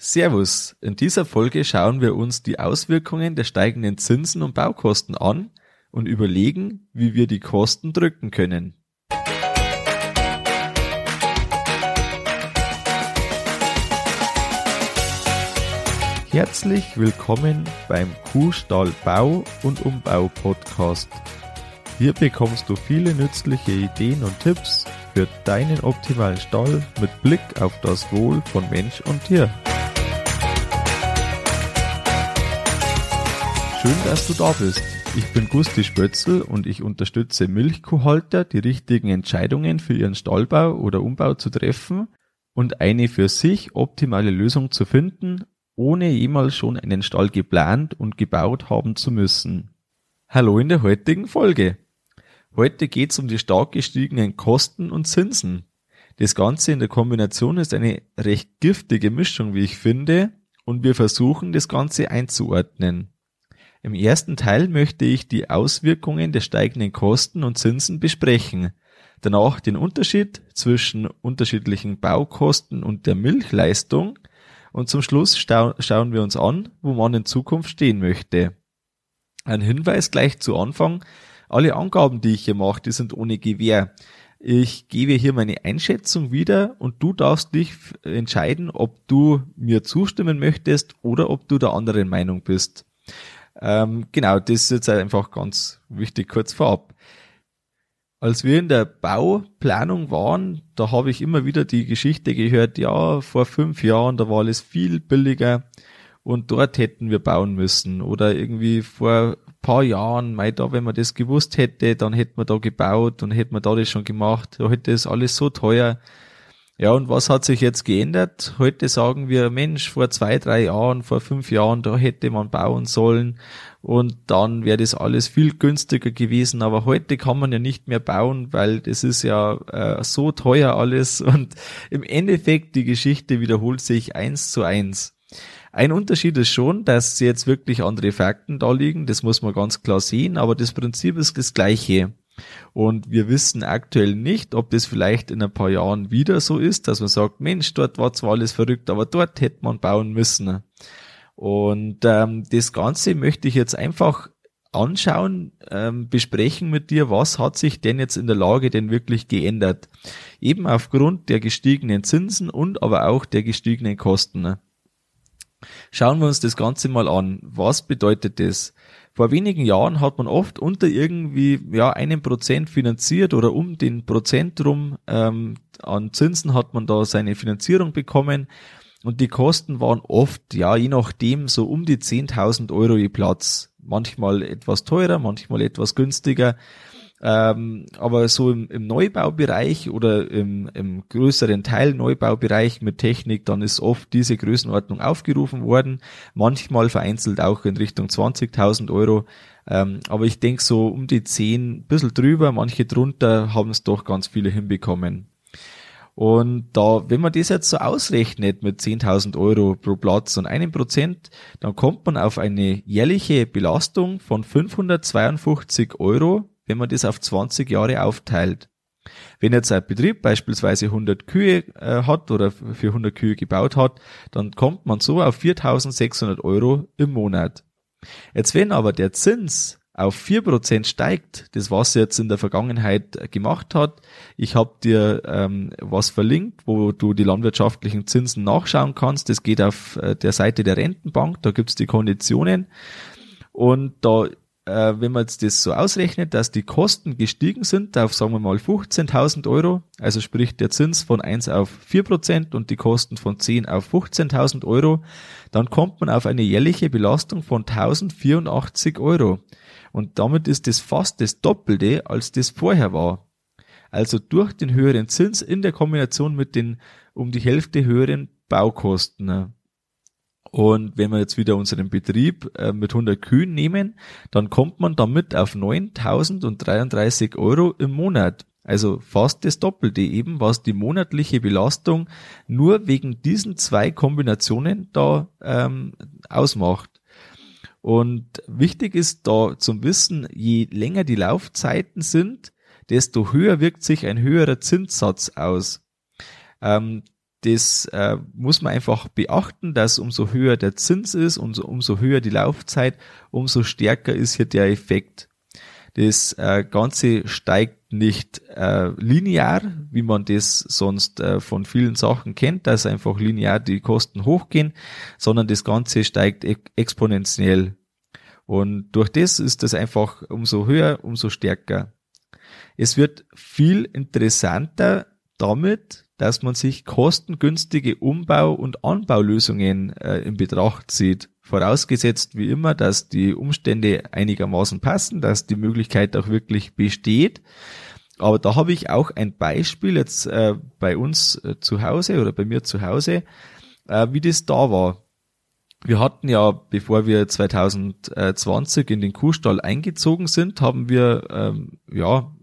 Servus. In dieser Folge schauen wir uns die Auswirkungen der steigenden Zinsen und Baukosten an und überlegen, wie wir die Kosten drücken können. Herzlich willkommen beim Kuhstall Bau und Umbau Podcast. Hier bekommst du viele nützliche Ideen und Tipps für deinen optimalen Stall mit Blick auf das Wohl von Mensch und Tier. Schön, dass du da bist. Ich bin Gusti Spötzl und ich unterstütze Milchkuhhalter, die richtigen Entscheidungen für ihren Stallbau oder Umbau zu treffen und eine für sich optimale Lösung zu finden, ohne jemals schon einen Stall geplant und gebaut haben zu müssen. Hallo in der heutigen Folge. Heute geht's um die stark gestiegenen Kosten und Zinsen. Das Ganze in der Kombination ist eine recht giftige Mischung, wie ich finde, und wir versuchen das Ganze einzuordnen. Im ersten Teil möchte ich die Auswirkungen der steigenden Kosten und Zinsen besprechen, danach den Unterschied zwischen unterschiedlichen Baukosten und der Milchleistung und zum Schluss schauen wir uns an, wo man in Zukunft stehen möchte. Ein Hinweis gleich zu Anfang, alle Angaben, die ich hier mache, die sind ohne Gewähr. Ich gebe hier meine Einschätzung wieder und du darfst dich entscheiden, ob du mir zustimmen möchtest oder ob du der anderen Meinung bist. Ähm, genau, das ist jetzt einfach ganz wichtig kurz vorab. Als wir in der Bauplanung waren, da habe ich immer wieder die Geschichte gehört, ja, vor fünf Jahren, da war alles viel billiger und dort hätten wir bauen müssen. Oder irgendwie vor paar Jahren, mei, da, wenn man das gewusst hätte, dann hätte man da gebaut und hätte man da das schon gemacht. Da hätte das alles so teuer. Ja, und was hat sich jetzt geändert? Heute sagen wir, Mensch, vor zwei, drei Jahren, vor fünf Jahren, da hätte man bauen sollen und dann wäre das alles viel günstiger gewesen. Aber heute kann man ja nicht mehr bauen, weil das ist ja äh, so teuer alles und im Endeffekt die Geschichte wiederholt sich eins zu eins. Ein Unterschied ist schon, dass jetzt wirklich andere Fakten da liegen, das muss man ganz klar sehen, aber das Prinzip ist das gleiche. Und wir wissen aktuell nicht, ob das vielleicht in ein paar Jahren wieder so ist, dass man sagt, Mensch, dort war zwar alles verrückt, aber dort hätte man bauen müssen. Und ähm, das Ganze möchte ich jetzt einfach anschauen, ähm, besprechen mit dir, was hat sich denn jetzt in der Lage denn wirklich geändert? Eben aufgrund der gestiegenen Zinsen und aber auch der gestiegenen Kosten. Schauen wir uns das Ganze mal an. Was bedeutet das? Vor wenigen Jahren hat man oft unter irgendwie ja einem Prozent finanziert oder um den Prozent rum ähm, an Zinsen hat man da seine Finanzierung bekommen und die Kosten waren oft ja je nachdem so um die 10.000 Euro je Platz. Manchmal etwas teurer, manchmal etwas günstiger. Ähm, aber so im, im Neubaubereich oder im, im größeren Teil Neubaubereich mit Technik, dann ist oft diese Größenordnung aufgerufen worden. Manchmal vereinzelt auch in Richtung 20.000 Euro. Ähm, aber ich denke so um die 10, bisschen drüber, manche drunter haben es doch ganz viele hinbekommen. Und da, wenn man das jetzt so ausrechnet mit 10.000 Euro pro Platz und einem Prozent, dann kommt man auf eine jährliche Belastung von 552 Euro wenn man das auf 20 Jahre aufteilt. Wenn jetzt ein Betrieb beispielsweise 100 Kühe äh, hat oder für 100 Kühe gebaut hat, dann kommt man so auf 4.600 Euro im Monat. Jetzt wenn aber der Zins auf 4% steigt, das was jetzt in der Vergangenheit gemacht hat, ich habe dir ähm, was verlinkt, wo du die landwirtschaftlichen Zinsen nachschauen kannst, das geht auf äh, der Seite der Rentenbank, da gibt's die Konditionen und da äh, wenn man jetzt das so ausrechnet, dass die Kosten gestiegen sind auf, sagen wir mal, 15.000 Euro, also sprich der Zins von 1 auf 4 Prozent und die Kosten von 10 auf 15.000 Euro, dann kommt man auf eine jährliche Belastung von 1.084 Euro. Und damit ist das fast das Doppelte, als das vorher war. Also durch den höheren Zins in der Kombination mit den um die Hälfte höheren Baukosten. Und wenn wir jetzt wieder unseren Betrieb äh, mit 100 Kühen nehmen, dann kommt man damit auf 9.033 Euro im Monat. Also fast das Doppelte eben, was die monatliche Belastung nur wegen diesen zwei Kombinationen da ähm, ausmacht. Und wichtig ist da zum Wissen, je länger die Laufzeiten sind, desto höher wirkt sich ein höherer Zinssatz aus. Ähm, das äh, muss man einfach beachten, dass umso höher der Zins ist, umso, umso höher die Laufzeit, umso stärker ist hier der Effekt. Das äh, Ganze steigt nicht äh, linear, wie man das sonst äh, von vielen Sachen kennt, dass einfach linear die Kosten hochgehen, sondern das Ganze steigt e exponentiell. Und durch das ist das einfach umso höher, umso stärker. Es wird viel interessanter damit, dass man sich kostengünstige Umbau- und Anbaulösungen äh, in Betracht zieht. Vorausgesetzt wie immer, dass die Umstände einigermaßen passen, dass die Möglichkeit auch wirklich besteht. Aber da habe ich auch ein Beispiel jetzt äh, bei uns äh, zu Hause oder bei mir zu Hause, äh, wie das da war. Wir hatten ja, bevor wir 2020 in den Kuhstall eingezogen sind, haben wir ähm, ja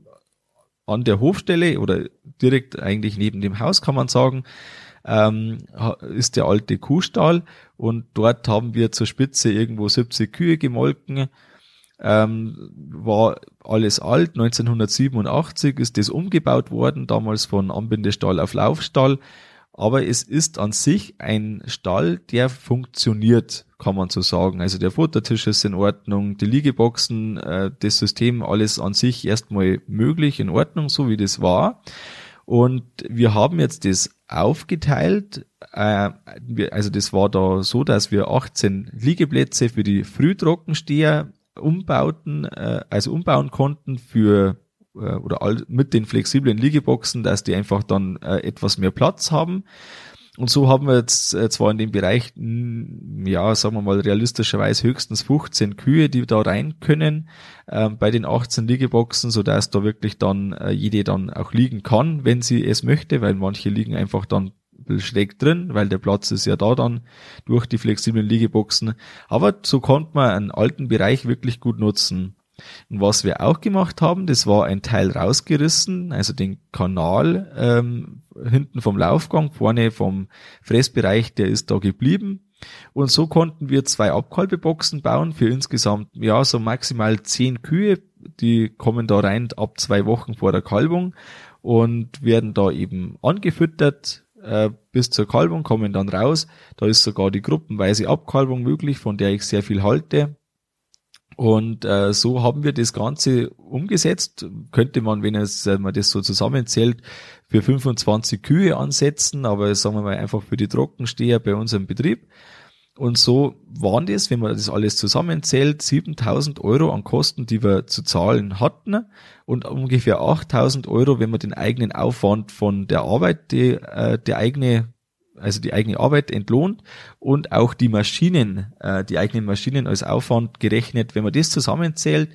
an der Hofstelle oder direkt eigentlich neben dem Haus kann man sagen, ähm, ist der alte Kuhstall und dort haben wir zur Spitze irgendwo 70 Kühe gemolken. Ähm, war alles alt. 1987 ist das umgebaut worden, damals von Anbindestall auf Laufstall aber es ist an sich ein Stall, der funktioniert, kann man so sagen. Also der Futtertisch ist in Ordnung, die Liegeboxen, äh, das System, alles an sich erstmal möglich, in Ordnung, so wie das war. Und wir haben jetzt das aufgeteilt. Äh, also das war da so, dass wir 18 Liegeplätze für die Frühtrockensteher umbauten, äh, also umbauen konnten für oder all, mit den flexiblen Liegeboxen, dass die einfach dann äh, etwas mehr Platz haben. Und so haben wir jetzt äh, zwar in dem Bereich, mh, ja, sagen wir mal realistischerweise höchstens 15 Kühe, die da rein können äh, bei den 18 Liegeboxen, so dass da wirklich dann äh, jede dann auch liegen kann, wenn sie es möchte, weil manche liegen einfach dann schräg drin, weil der Platz ist ja da dann durch die flexiblen Liegeboxen. Aber so konnte man einen alten Bereich wirklich gut nutzen. Und was wir auch gemacht haben, das war ein Teil rausgerissen, also den Kanal ähm, hinten vom Laufgang, vorne vom Fressbereich, der ist da geblieben. Und so konnten wir zwei Abkalbeboxen bauen für insgesamt, ja, so maximal zehn Kühe. Die kommen da rein ab zwei Wochen vor der Kalbung und werden da eben angefüttert äh, bis zur Kalbung, kommen dann raus. Da ist sogar die gruppenweise Abkalbung möglich, von der ich sehr viel halte. Und äh, so haben wir das Ganze umgesetzt. Könnte man, wenn es, äh, man das so zusammenzählt, für 25 Kühe ansetzen, aber sagen wir mal einfach für die Trockensteher bei unserem Betrieb. Und so waren das, wenn man das alles zusammenzählt, 7000 Euro an Kosten, die wir zu zahlen hatten und ungefähr 8000 Euro, wenn man den eigenen Aufwand von der Arbeit, die äh, der eigene also die eigene Arbeit entlohnt und auch die Maschinen, äh, die eigenen Maschinen als Aufwand gerechnet. Wenn man das zusammenzählt,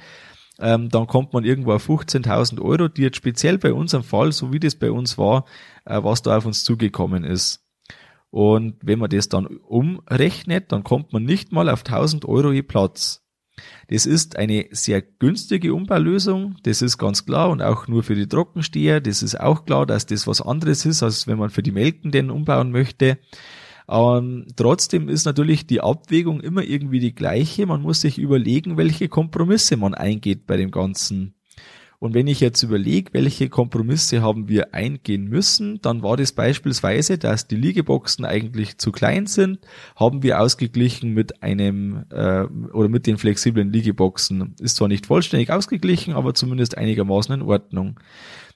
ähm, dann kommt man irgendwo auf 15.000 Euro, die jetzt speziell bei unserem Fall, so wie das bei uns war, äh, was da auf uns zugekommen ist. Und wenn man das dann umrechnet, dann kommt man nicht mal auf 1000 Euro je Platz. Das ist eine sehr günstige Umbaulösung, das ist ganz klar und auch nur für die Trockensteher. Das ist auch klar, dass das was anderes ist, als wenn man für die Melkenden umbauen möchte. Ähm, trotzdem ist natürlich die Abwägung immer irgendwie die gleiche. Man muss sich überlegen, welche Kompromisse man eingeht bei dem Ganzen. Und wenn ich jetzt überlege, welche Kompromisse haben wir eingehen müssen, dann war das beispielsweise, dass die Liegeboxen eigentlich zu klein sind, haben wir ausgeglichen mit einem äh, oder mit den flexiblen Liegeboxen. Ist zwar nicht vollständig ausgeglichen, aber zumindest einigermaßen in Ordnung.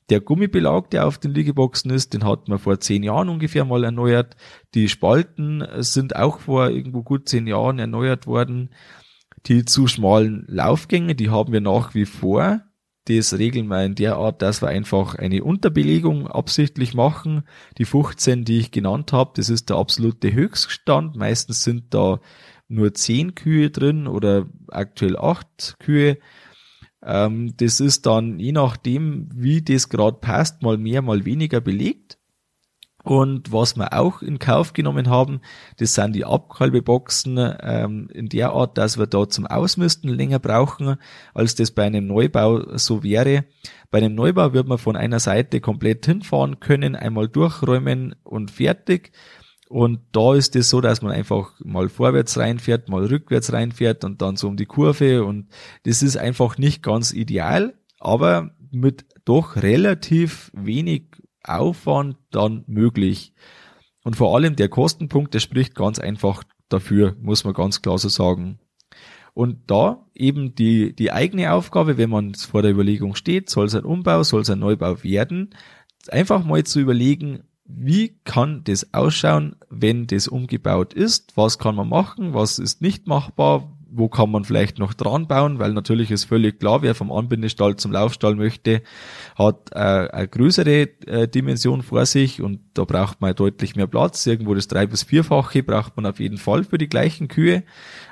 Der Gummibelag, der auf den Liegeboxen ist, den hatten wir vor zehn Jahren ungefähr mal erneuert. Die Spalten sind auch vor irgendwo gut zehn Jahren erneuert worden. Die zu schmalen Laufgänge, die haben wir nach wie vor das regeln wir in der Art, dass wir einfach eine Unterbelegung absichtlich machen. Die 15, die ich genannt habe, das ist der absolute Höchststand. Meistens sind da nur 10 Kühe drin oder aktuell 8 Kühe. Ähm, das ist dann je nachdem, wie das gerade passt, mal mehr, mal weniger belegt. Und was wir auch in Kauf genommen haben, das sind die Abkalbeboxen ähm, in der Art, dass wir da zum Ausmisten länger brauchen, als das bei einem Neubau so wäre. Bei einem Neubau wird man von einer Seite komplett hinfahren können, einmal durchräumen und fertig. Und da ist es so, dass man einfach mal vorwärts reinfährt, mal rückwärts reinfährt und dann so um die Kurve. Und das ist einfach nicht ganz ideal, aber mit doch relativ wenig Aufwand dann möglich. Und vor allem der Kostenpunkt, der spricht ganz einfach dafür, muss man ganz klar so sagen. Und da eben die, die eigene Aufgabe, wenn man vor der Überlegung steht, soll es ein Umbau, soll es ein Neubau werden, einfach mal zu überlegen, wie kann das ausschauen, wenn das umgebaut ist? Was kann man machen? Was ist nicht machbar? Wo kann man vielleicht noch dran bauen? Weil natürlich ist völlig klar, wer vom Anbindestall zum Laufstall möchte, hat äh, eine größere äh, Dimension vor sich und da braucht man deutlich mehr Platz. Irgendwo das drei- bis vierfache braucht man auf jeden Fall für die gleichen Kühe,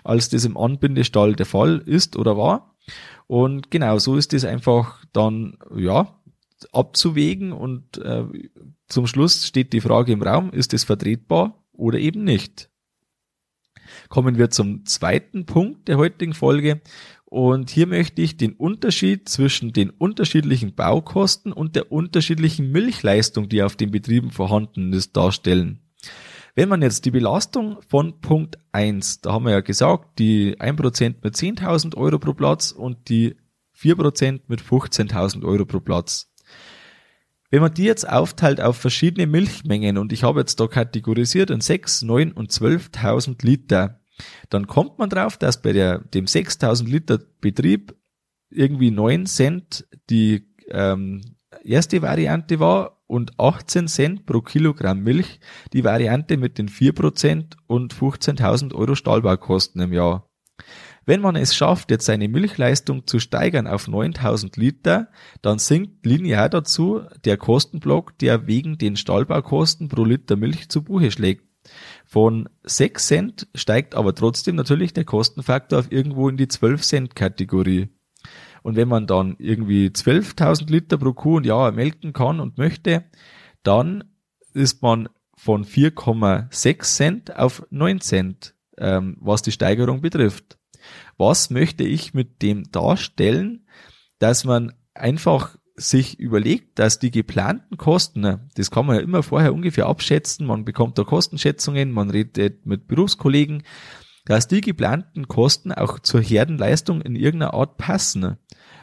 als das im Anbindestall der Fall ist oder war. Und genau so ist es einfach dann, ja, abzuwägen und äh, zum Schluss steht die Frage im Raum, ist es vertretbar oder eben nicht? Kommen wir zum zweiten Punkt der heutigen Folge und hier möchte ich den Unterschied zwischen den unterschiedlichen Baukosten und der unterschiedlichen Milchleistung, die auf den Betrieben vorhanden ist, darstellen. Wenn man jetzt die Belastung von Punkt 1, da haben wir ja gesagt, die 1% mit 10.000 Euro pro Platz und die 4% mit 15.000 Euro pro Platz. Wenn man die jetzt aufteilt auf verschiedene Milchmengen und ich habe jetzt da kategorisiert in 6, 9 und 12.000 Liter, dann kommt man drauf, dass bei der, dem 6.000 Liter Betrieb irgendwie 9 Cent die ähm, erste Variante war und 18 Cent pro Kilogramm Milch die Variante mit den 4% und 15.000 Euro Stahlbaukosten im Jahr. Wenn man es schafft, jetzt seine Milchleistung zu steigern auf 9000 Liter, dann sinkt linear dazu der Kostenblock, der wegen den Stallbaukosten pro Liter Milch zu Buche schlägt. Von 6 Cent steigt aber trotzdem natürlich der Kostenfaktor auf irgendwo in die 12 Cent Kategorie. Und wenn man dann irgendwie 12.000 Liter pro Kuh und Jahr melken kann und möchte, dann ist man von 4,6 Cent auf 9 Cent, ähm, was die Steigerung betrifft was möchte ich mit dem darstellen, dass man einfach sich überlegt, dass die geplanten Kosten, das kann man ja immer vorher ungefähr abschätzen, man bekommt da Kostenschätzungen, man redet mit Berufskollegen, dass die geplanten Kosten auch zur Herdenleistung in irgendeiner Art passen.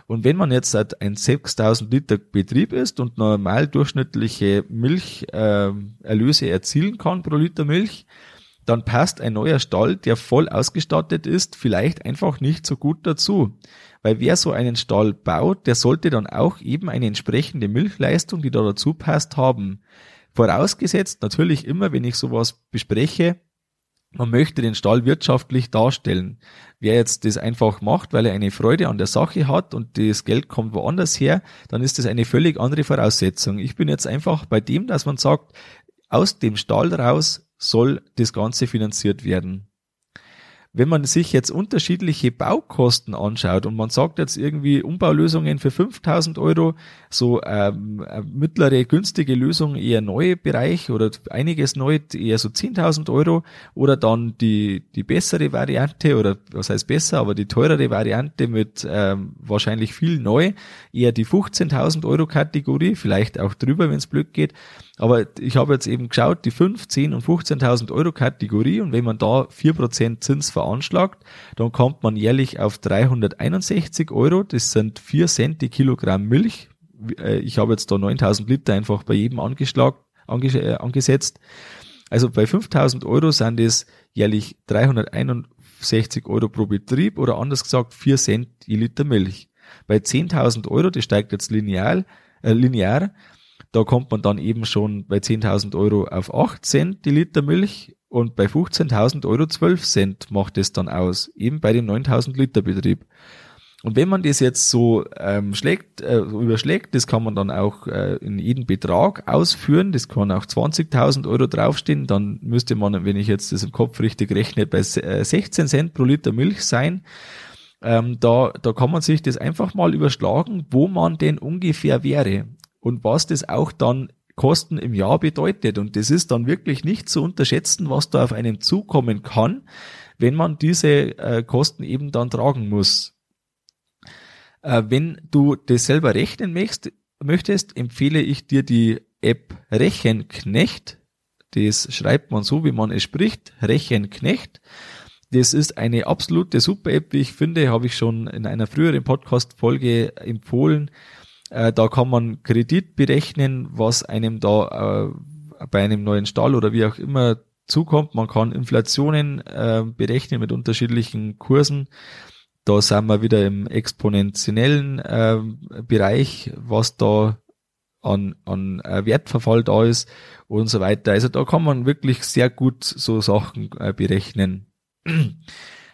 Und wenn man jetzt ein 6000 Liter Betrieb ist und normal durchschnittliche Milcherlöse äh, erzielen kann pro Liter Milch, dann passt ein neuer Stall, der voll ausgestattet ist, vielleicht einfach nicht so gut dazu. Weil wer so einen Stall baut, der sollte dann auch eben eine entsprechende Milchleistung, die da dazu passt, haben. Vorausgesetzt natürlich immer, wenn ich sowas bespreche, man möchte den Stall wirtschaftlich darstellen. Wer jetzt das einfach macht, weil er eine Freude an der Sache hat und das Geld kommt woanders her, dann ist das eine völlig andere Voraussetzung. Ich bin jetzt einfach bei dem, dass man sagt, aus dem Stall raus soll das Ganze finanziert werden. Wenn man sich jetzt unterschiedliche Baukosten anschaut und man sagt jetzt irgendwie Umbaulösungen für 5000 Euro, so ähm, mittlere günstige Lösung eher neue Bereich oder einiges neu eher so 10.000 Euro oder dann die, die bessere Variante oder was heißt besser, aber die teurere Variante mit ähm, wahrscheinlich viel neu, eher die 15.000 Euro Kategorie, vielleicht auch drüber, wenn es blöd geht, aber ich habe jetzt eben geschaut, die 5, 10 und 15.000 Euro Kategorie und wenn man da 4% Zins veranschlagt, dann kommt man jährlich auf 361 Euro. Das sind 4 Cent die Kilogramm Milch. Äh, ich habe jetzt da 9.000 Liter einfach bei jedem angeschlagen, anges äh, angesetzt. Also bei 5.000 Euro sind es jährlich 361 Euro pro Betrieb oder anders gesagt 4 Cent je Liter Milch. Bei 10.000 Euro, das steigt jetzt lineal, äh, linear, da kommt man dann eben schon bei 10.000 Euro auf 8 Cent die Liter Milch und bei 15.000 Euro 12 Cent macht es dann aus, eben bei dem 9.000 Liter Betrieb. Und wenn man das jetzt so ähm, schlägt, äh, überschlägt, das kann man dann auch äh, in jeden Betrag ausführen, das kann auch 20.000 Euro draufstehen, dann müsste man, wenn ich jetzt das im Kopf richtig rechne, bei 16 äh, Cent pro Liter Milch sein. Ähm, da, da kann man sich das einfach mal überschlagen, wo man denn ungefähr wäre und was das auch dann Kosten im Jahr bedeutet. Und das ist dann wirklich nicht zu unterschätzen, was da auf einen zukommen kann, wenn man diese äh, Kosten eben dann tragen muss. Äh, wenn du das selber rechnen möchtest, möchtest, empfehle ich dir die App Rechenknecht. Das schreibt man so, wie man es spricht, Rechenknecht. Das ist eine absolute super App, wie ich finde, habe ich schon in einer früheren Podcast-Folge empfohlen. Äh, da kann man Kredit berechnen, was einem da äh, bei einem neuen Stall oder wie auch immer zukommt. Man kann Inflationen äh, berechnen mit unterschiedlichen Kursen. Da sind wir wieder im exponentiellen äh, Bereich, was da an, an äh, Wertverfall da ist und so weiter. Also da kann man wirklich sehr gut so Sachen äh, berechnen.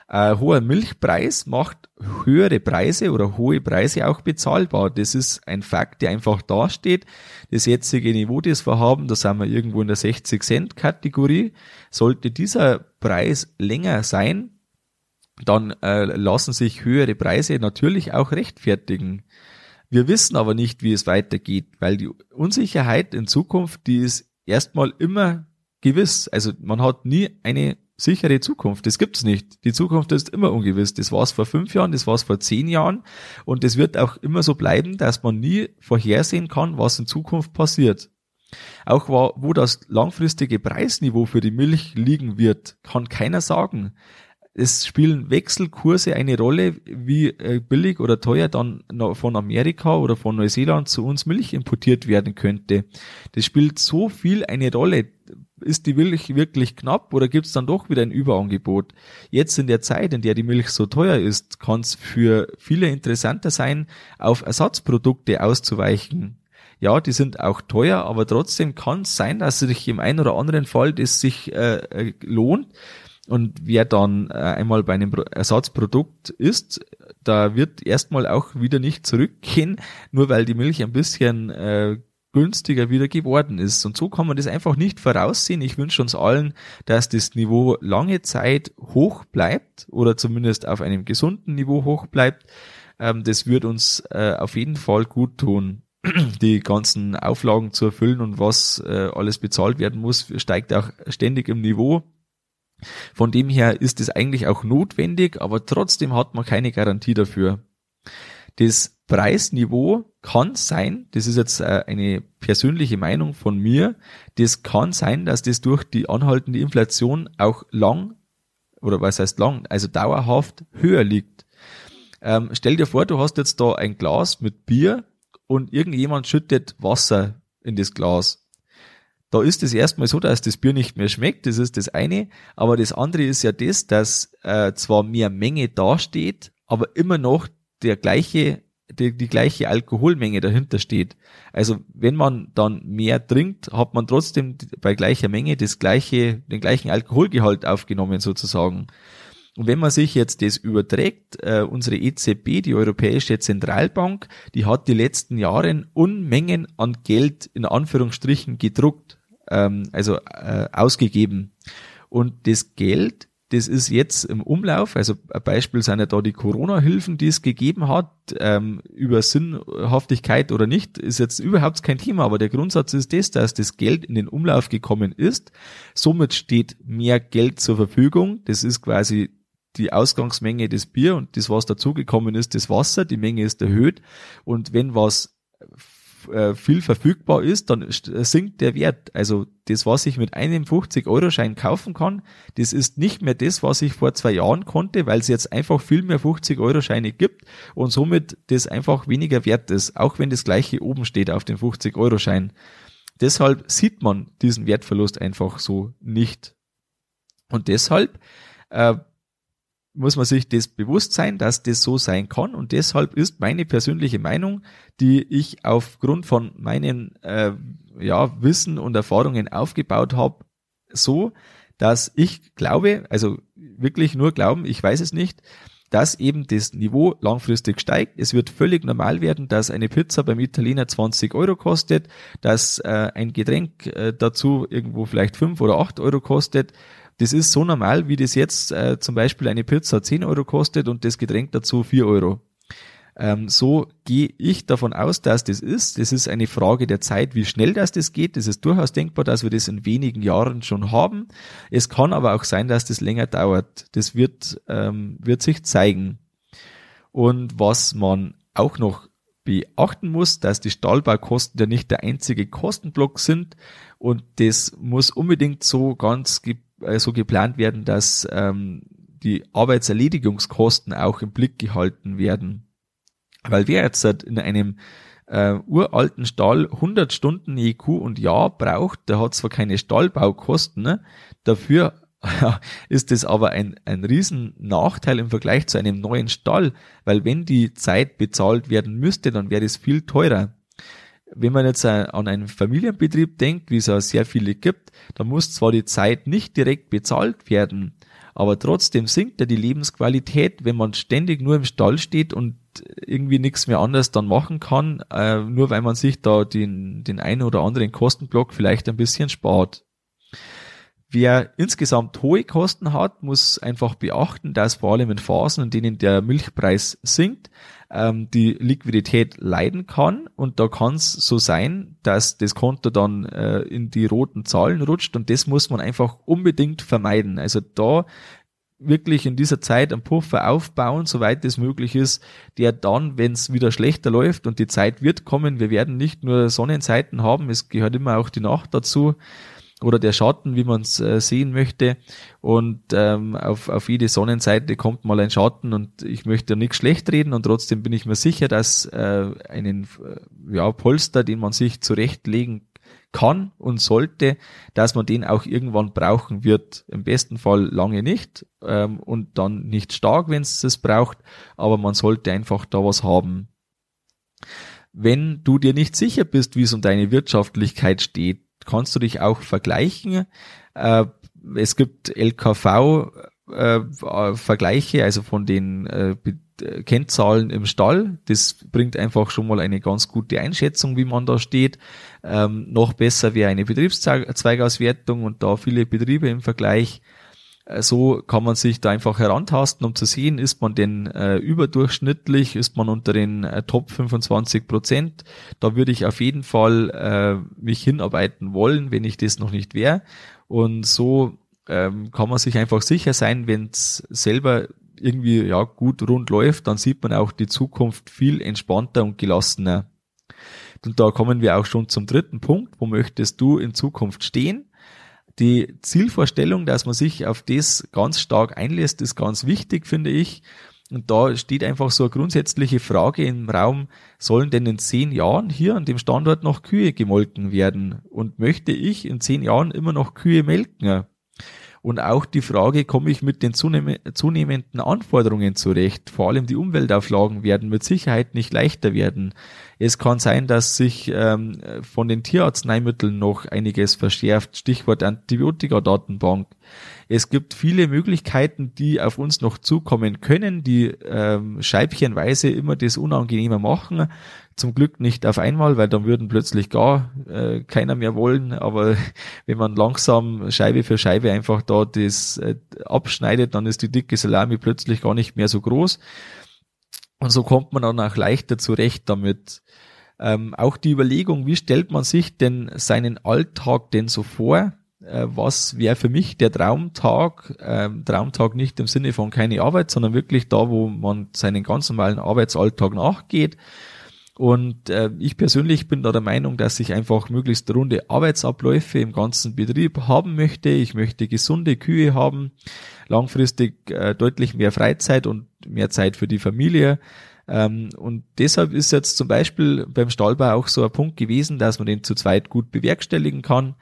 Äh, hoher Milchpreis macht höhere Preise oder hohe Preise auch bezahlbar. Das ist ein Fakt, der einfach dasteht. Das jetzige Niveau, das wir haben, da sind wir irgendwo in der 60 Cent Kategorie. Sollte dieser Preis länger sein, dann äh, lassen sich höhere Preise natürlich auch rechtfertigen. Wir wissen aber nicht, wie es weitergeht, weil die Unsicherheit in Zukunft, die ist erstmal immer gewiss. Also man hat nie eine sichere Zukunft. Das gibt's nicht. Die Zukunft ist immer ungewiss. Das war's vor fünf Jahren, das war's vor zehn Jahren und es wird auch immer so bleiben, dass man nie vorhersehen kann, was in Zukunft passiert. Auch wo das langfristige Preisniveau für die Milch liegen wird, kann keiner sagen es spielen Wechselkurse eine Rolle, wie äh, billig oder teuer dann von Amerika oder von Neuseeland zu uns Milch importiert werden könnte. Das spielt so viel eine Rolle. Ist die Milch wirklich knapp oder gibt es dann doch wieder ein Überangebot? Jetzt in der Zeit, in der die Milch so teuer ist, kann es für viele interessanter sein, auf Ersatzprodukte auszuweichen. Ja, die sind auch teuer, aber trotzdem kann es sein, dass sich im einen oder anderen Fall das sich äh, äh lohnt, und wer dann äh, einmal bei einem Ersatzprodukt ist, da wird erstmal auch wieder nicht zurückgehen, nur weil die Milch ein bisschen äh, günstiger wieder geworden ist. Und so kann man das einfach nicht voraussehen. Ich wünsche uns allen, dass das Niveau lange Zeit hoch bleibt oder zumindest auf einem gesunden Niveau hoch bleibt. Ähm, das wird uns äh, auf jeden Fall gut tun die ganzen Auflagen zu erfüllen und was äh, alles bezahlt werden muss, steigt auch ständig im Niveau. Von dem her ist es eigentlich auch notwendig, aber trotzdem hat man keine Garantie dafür. Das Preisniveau kann sein, das ist jetzt äh, eine persönliche Meinung von mir, das kann sein, dass das durch die anhaltende Inflation auch lang, oder was heißt lang, also dauerhaft höher liegt. Ähm, stell dir vor, du hast jetzt da ein Glas mit Bier und irgendjemand schüttet Wasser in das Glas. Da ist es erstmal so, dass das Bier nicht mehr schmeckt, das ist das eine, aber das andere ist ja das, dass äh, zwar mehr Menge dasteht, aber immer noch der gleiche die, die gleiche Alkoholmenge dahinter steht. Also wenn man dann mehr trinkt, hat man trotzdem bei gleicher Menge das gleiche, den gleichen Alkoholgehalt aufgenommen sozusagen. Und wenn man sich jetzt das überträgt, äh, unsere EZB, die Europäische Zentralbank, die hat die letzten Jahre Unmengen an Geld in Anführungsstrichen gedruckt, ähm, also äh, ausgegeben. Und das Geld, das ist jetzt im Umlauf, also ein Beispiel sind ja da die Corona-Hilfen, die es gegeben hat, ähm, über Sinnhaftigkeit oder nicht, ist jetzt überhaupt kein Thema, aber der Grundsatz ist das, dass das Geld in den Umlauf gekommen ist. Somit steht mehr Geld zur Verfügung. Das ist quasi die Ausgangsmenge des Bier und das, was dazugekommen ist, das Wasser, die Menge ist erhöht. Und wenn was äh, viel verfügbar ist, dann sinkt der Wert. Also das, was ich mit einem 50-Euro-Schein kaufen kann, das ist nicht mehr das, was ich vor zwei Jahren konnte, weil es jetzt einfach viel mehr 50-Euro-Scheine gibt und somit das einfach weniger wert ist, auch wenn das gleiche oben steht auf dem 50-Euro-Schein. Deshalb sieht man diesen Wertverlust einfach so nicht. Und deshalb äh, muss man sich das bewusst sein, dass das so sein kann. Und deshalb ist meine persönliche Meinung, die ich aufgrund von meinen äh, ja, Wissen und Erfahrungen aufgebaut habe, so, dass ich glaube, also wirklich nur glauben, ich weiß es nicht, dass eben das Niveau langfristig steigt. Es wird völlig normal werden, dass eine Pizza beim Italiener 20 Euro kostet, dass äh, ein Getränk äh, dazu irgendwo vielleicht 5 oder 8 Euro kostet, das ist so normal, wie das jetzt äh, zum Beispiel eine Pizza 10 Euro kostet und das Getränk dazu 4 Euro. Ähm, so gehe ich davon aus, dass das ist. Das ist eine Frage der Zeit, wie schnell das das geht. Das ist durchaus denkbar, dass wir das in wenigen Jahren schon haben. Es kann aber auch sein, dass das länger dauert. Das wird, ähm, wird sich zeigen. Und was man auch noch beachten muss, dass die Stahlbaukosten ja nicht der einzige Kostenblock sind und das muss unbedingt so ganz äh, so geplant werden, dass ähm, die Arbeitserledigungskosten auch im Blick gehalten werden. Weil wer jetzt in einem äh, uralten Stall 100 Stunden EQ und Jahr braucht, der hat zwar keine Stallbaukosten, ne? dafür ist es aber ein, ein riesen Nachteil im Vergleich zu einem neuen Stall, weil wenn die Zeit bezahlt werden müsste, dann wäre es viel teurer. Wenn man jetzt an einen Familienbetrieb denkt, wie es ja sehr viele gibt, dann muss zwar die Zeit nicht direkt bezahlt werden, aber trotzdem sinkt ja die Lebensqualität, wenn man ständig nur im Stall steht und irgendwie nichts mehr anders dann machen kann, äh, nur weil man sich da den, den einen oder anderen Kostenblock vielleicht ein bisschen spart. Wer insgesamt hohe Kosten hat, muss einfach beachten, dass vor allem in Phasen, in denen der Milchpreis sinkt, ähm, die Liquidität leiden kann. Und da kann es so sein, dass das Konto dann äh, in die roten Zahlen rutscht. Und das muss man einfach unbedingt vermeiden. Also da wirklich in dieser Zeit einen Puffer aufbauen, soweit es möglich ist, der dann, wenn es wieder schlechter läuft und die Zeit wird kommen, wir werden nicht nur Sonnenseiten haben, es gehört immer auch die Nacht dazu, oder der Schatten, wie man es äh, sehen möchte. Und ähm, auf, auf jede Sonnenseite kommt mal ein Schatten und ich möchte nichts schlecht reden und trotzdem bin ich mir sicher, dass äh, einen äh, ja, Polster, den man sich zurechtlegen kann und sollte, dass man den auch irgendwann brauchen wird. Im besten Fall lange nicht ähm, und dann nicht stark, wenn es es braucht, aber man sollte einfach da was haben. Wenn du dir nicht sicher bist, wie es um deine Wirtschaftlichkeit steht, kannst du dich auch vergleichen. Äh, es gibt LKV äh, Vergleiche, also von den äh, Kennzahlen im Stall. Das bringt einfach schon mal eine ganz gute Einschätzung, wie man da steht. Ähm, noch besser wäre eine Betriebszweigauswertung und da viele Betriebe im Vergleich äh, so kann man sich da einfach herantasten, um zu sehen, ist man denn äh, überdurchschnittlich, ist man unter den äh, Top 25 Prozent. Da würde ich auf jeden Fall äh, mich hinarbeiten wollen, wenn ich das noch nicht wäre. Und so ähm, kann man sich einfach sicher sein, wenn es selber irgendwie ja gut rund läuft, dann sieht man auch die Zukunft viel entspannter und gelassener. Und da kommen wir auch schon zum dritten Punkt. Wo möchtest du in Zukunft stehen? Die Zielvorstellung, dass man sich auf das ganz stark einlässt, ist ganz wichtig, finde ich. Und da steht einfach so eine grundsätzliche Frage im Raum, sollen denn in zehn Jahren hier an dem Standort noch Kühe gemolken werden? Und möchte ich in zehn Jahren immer noch Kühe melken? Und auch die Frage, komme ich mit den zunehmenden Anforderungen zurecht? Vor allem die Umweltauflagen werden mit Sicherheit nicht leichter werden. Es kann sein, dass sich ähm, von den Tierarzneimitteln noch einiges verschärft. Stichwort Antibiotika-Datenbank. Es gibt viele Möglichkeiten, die auf uns noch zukommen können, die ähm, scheibchenweise immer das unangenehmer machen. Zum Glück nicht auf einmal, weil dann würden plötzlich gar äh, keiner mehr wollen. Aber wenn man langsam Scheibe für Scheibe einfach da das äh, abschneidet, dann ist die dicke Salami plötzlich gar nicht mehr so groß. Und so kommt man dann auch leichter zurecht damit. Ähm, auch die Überlegung, wie stellt man sich denn seinen Alltag denn so vor? Äh, was wäre für mich der Traumtag, äh, Traumtag nicht im Sinne von keine Arbeit, sondern wirklich da, wo man seinen ganz normalen Arbeitsalltag nachgeht. Und äh, ich persönlich bin da der Meinung, dass ich einfach möglichst runde Arbeitsabläufe im ganzen Betrieb haben möchte. Ich möchte gesunde Kühe haben, langfristig äh, deutlich mehr Freizeit und mehr Zeit für die Familie. Ähm, und deshalb ist jetzt zum Beispiel beim Stallbau auch so ein Punkt gewesen, dass man den zu zweit gut bewerkstelligen kann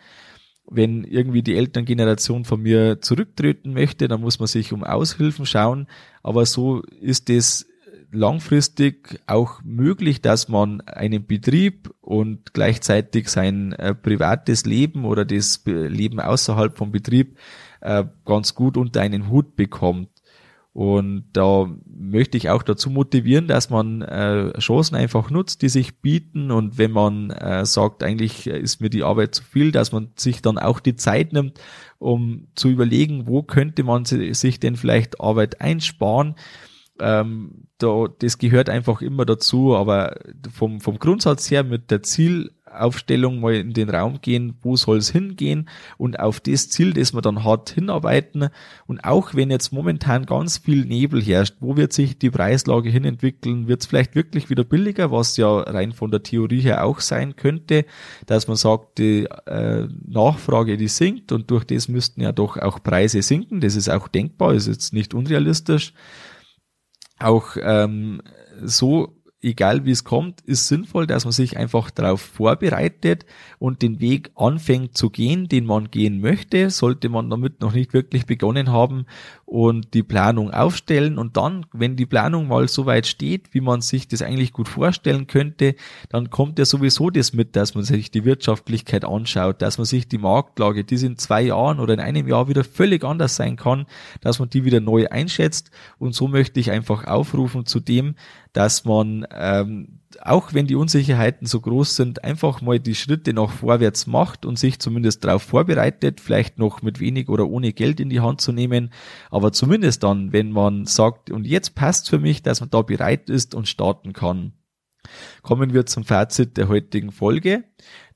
wenn irgendwie die Elterngeneration von mir zurücktreten möchte, dann muss man sich um Aushilfen schauen. Aber so ist es langfristig auch möglich, dass man einen Betrieb und gleichzeitig sein äh, privates Leben oder das Leben außerhalb vom Betrieb äh, ganz gut unter einen Hut bekommt. Und da möchte ich auch dazu motivieren, dass man äh, Chancen einfach nutzt, die sich bieten. Und wenn man äh, sagt, eigentlich ist mir die Arbeit zu viel, dass man sich dann auch die Zeit nimmt, um zu überlegen, wo könnte man sich denn vielleicht Arbeit einsparen. Ähm, da, das gehört einfach immer dazu, aber vom, vom Grundsatz her mit der Ziel Aufstellung mal in den Raum gehen, wo soll es hingehen und auf das Ziel, das man dann hat, hinarbeiten. Und auch wenn jetzt momentan ganz viel Nebel herrscht, wo wird sich die Preislage hinentwickeln? Wird es vielleicht wirklich wieder billiger, was ja rein von der Theorie her auch sein könnte, dass man sagt, die äh, Nachfrage, die sinkt und durch das müssten ja doch auch Preise sinken. Das ist auch denkbar, ist jetzt nicht unrealistisch. Auch ähm, so egal wie es kommt, ist sinnvoll, dass man sich einfach darauf vorbereitet und den Weg anfängt zu gehen, den man gehen möchte, sollte man damit noch nicht wirklich begonnen haben und die Planung aufstellen. Und dann, wenn die Planung mal so weit steht, wie man sich das eigentlich gut vorstellen könnte, dann kommt ja sowieso das mit, dass man sich die Wirtschaftlichkeit anschaut, dass man sich die Marktlage, die in zwei Jahren oder in einem Jahr wieder völlig anders sein kann, dass man die wieder neu einschätzt. Und so möchte ich einfach aufrufen zu dem, dass man ähm, auch wenn die Unsicherheiten so groß sind, einfach mal die Schritte nach vorwärts macht und sich zumindest darauf vorbereitet, vielleicht noch mit wenig oder ohne Geld in die Hand zu nehmen, aber zumindest dann, wenn man sagt, und jetzt passt für mich, dass man da bereit ist und starten kann. Kommen wir zum Fazit der heutigen Folge.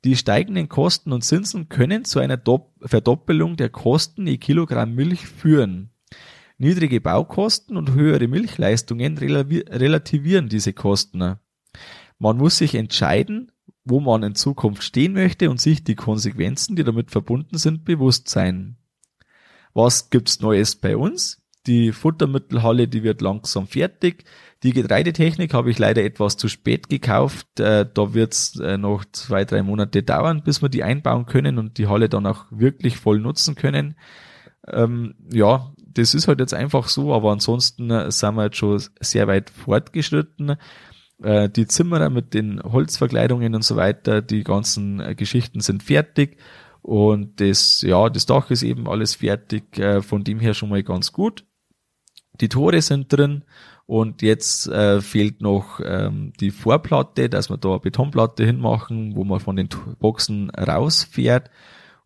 Die steigenden Kosten und Zinsen können zu einer Verdoppelung der Kosten je Kilogramm Milch führen. Niedrige Baukosten und höhere Milchleistungen relativieren diese Kosten. Man muss sich entscheiden, wo man in Zukunft stehen möchte und sich die Konsequenzen, die damit verbunden sind, bewusst sein. Was gibt's Neues bei uns? Die Futtermittelhalle, die wird langsam fertig. Die Getreidetechnik habe ich leider etwas zu spät gekauft. Äh, da wird's äh, noch zwei, drei Monate dauern, bis wir die einbauen können und die Halle dann auch wirklich voll nutzen können. Ähm, ja, das ist halt jetzt einfach so, aber ansonsten äh, sind wir jetzt schon sehr weit fortgeschritten. Äh, die Zimmerer mit den Holzverkleidungen und so weiter, die ganzen äh, Geschichten sind fertig. Und das, ja, das Dach ist eben alles fertig, äh, von dem her schon mal ganz gut. Die Tore sind drin und jetzt äh, fehlt noch ähm, die Vorplatte, dass wir da eine Betonplatte hinmachen, wo man von den Boxen rausfährt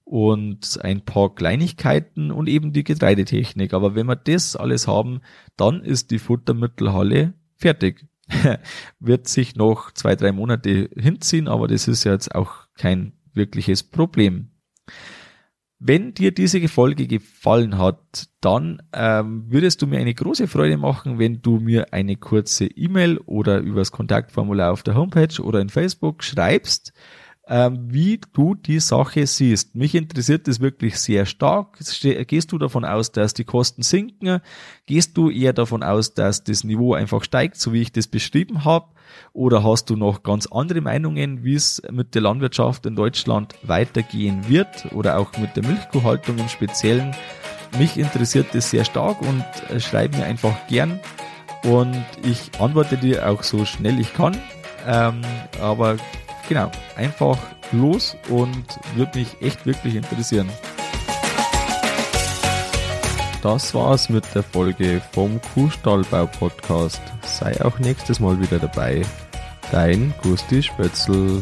und ein paar Kleinigkeiten und eben die Getreidetechnik. Aber wenn wir das alles haben, dann ist die Futtermittelhalle fertig. Wird sich noch zwei, drei Monate hinziehen, aber das ist jetzt auch kein wirkliches Problem. Wenn dir diese Folge gefallen hat, dann ähm, würdest du mir eine große Freude machen, wenn du mir eine kurze E-Mail oder übers Kontaktformular auf der Homepage oder in Facebook schreibst, wie du die Sache siehst. Mich interessiert das wirklich sehr stark. Gehst du davon aus, dass die Kosten sinken? Gehst du eher davon aus, dass das Niveau einfach steigt, so wie ich das beschrieben habe? Oder hast du noch ganz andere Meinungen, wie es mit der Landwirtschaft in Deutschland weitergehen wird oder auch mit der Milchkuhhaltung im Speziellen? Mich interessiert das sehr stark und äh, schreib mir einfach gern und ich antworte dir auch so schnell ich kann. Ähm, aber genau, einfach los und würde mich echt wirklich interessieren. Das war's mit der Folge vom Kuhstallbau Podcast. Sei auch nächstes Mal wieder dabei. Dein Gusti Spötzl.